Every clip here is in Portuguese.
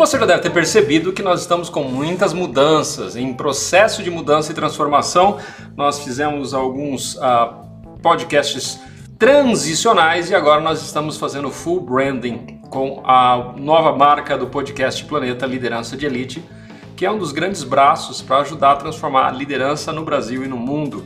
Você já deve ter percebido que nós estamos com muitas mudanças, em processo de mudança e transformação. Nós fizemos alguns uh, podcasts transicionais e agora nós estamos fazendo full branding com a nova marca do podcast Planeta Liderança de Elite, que é um dos grandes braços para ajudar a transformar a liderança no Brasil e no mundo.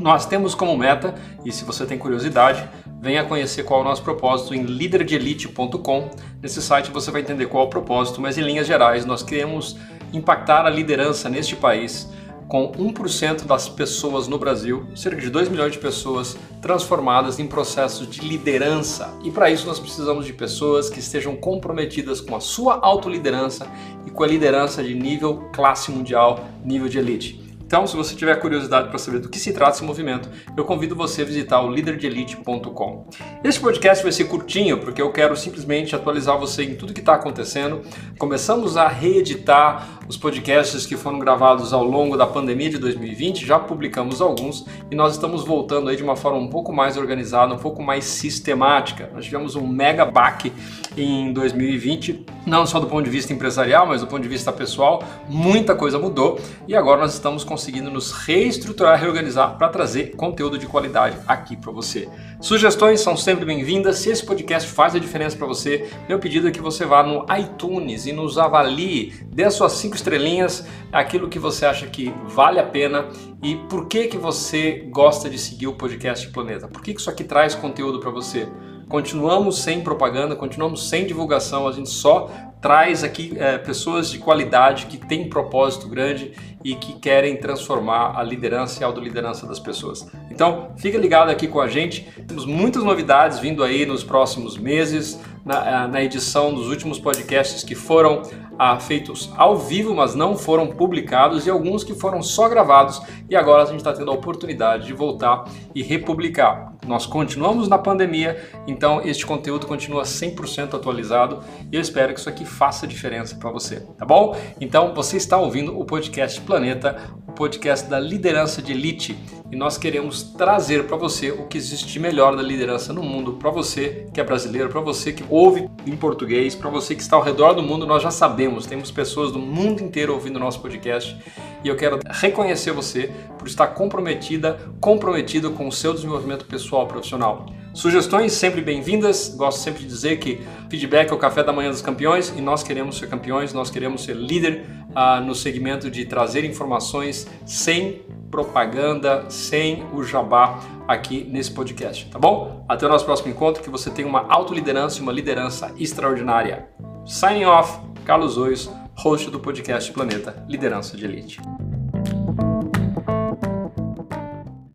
Nós temos como meta, e se você tem curiosidade, venha conhecer qual é o nosso propósito em líderdelite.com. Nesse site você vai entender qual é o propósito, mas em linhas gerais nós queremos impactar a liderança neste país com 1% das pessoas no Brasil, cerca de 2 milhões de pessoas transformadas em processos de liderança. E para isso nós precisamos de pessoas que estejam comprometidas com a sua autoliderança e com a liderança de nível classe mundial, nível de elite. Então, se você tiver curiosidade para saber do que se trata esse movimento, eu convido você a visitar o líderdelite.com. Este podcast vai ser curtinho, porque eu quero simplesmente atualizar você em tudo que está acontecendo. Começamos a reeditar os podcasts que foram gravados ao longo da pandemia de 2020, já publicamos alguns e nós estamos voltando aí de uma forma um pouco mais organizada, um pouco mais sistemática. Nós tivemos um mega baque em 2020, não só do ponto de vista empresarial, mas do ponto de vista pessoal, muita coisa mudou e agora nós estamos conseguindo nos reestruturar, reorganizar para trazer conteúdo de qualidade aqui para você. Sugestões são sempre bem-vindas. Se esse podcast faz a diferença para você, meu pedido é que você vá no iTunes e nos avalie, dê as suas cinco estrelinhas, aquilo que você acha que vale a pena e por que que você gosta de seguir o podcast Planeta. Por que, que isso aqui traz conteúdo para você? Continuamos sem propaganda, continuamos sem divulgação, a gente só traz aqui é, pessoas de qualidade que têm propósito grande e que querem transformar a liderança e a autoliderança das pessoas. Então, fica ligado aqui com a gente. Temos muitas novidades vindo aí nos próximos meses, na, na edição dos últimos podcasts que foram ah, feitos ao vivo, mas não foram publicados, e alguns que foram só gravados, e agora a gente está tendo a oportunidade de voltar e republicar. Nós continuamos na pandemia, então este conteúdo continua 100% atualizado e eu espero que isso aqui faça diferença para você, tá bom? Então você está ouvindo o podcast Planeta, o podcast da liderança de elite e nós queremos trazer para você o que existe melhor da liderança no mundo, para você que é brasileiro, para você que ouve em português, para você que está ao redor do mundo, nós já sabemos, temos pessoas do mundo inteiro ouvindo o nosso podcast e eu quero reconhecer você por estar comprometida, comprometido com o seu desenvolvimento pessoal profissional. Sugestões sempre bem-vindas. Gosto sempre de dizer que feedback é o café da manhã dos campeões e nós queremos ser campeões, nós queremos ser líder ah, no segmento de trazer informações sem propaganda, sem o jabá aqui nesse podcast, tá bom? Até o nosso próximo encontro, que você tenha uma autoliderança e uma liderança extraordinária. Signing off, Carlos Ois, host do podcast Planeta Liderança de Elite.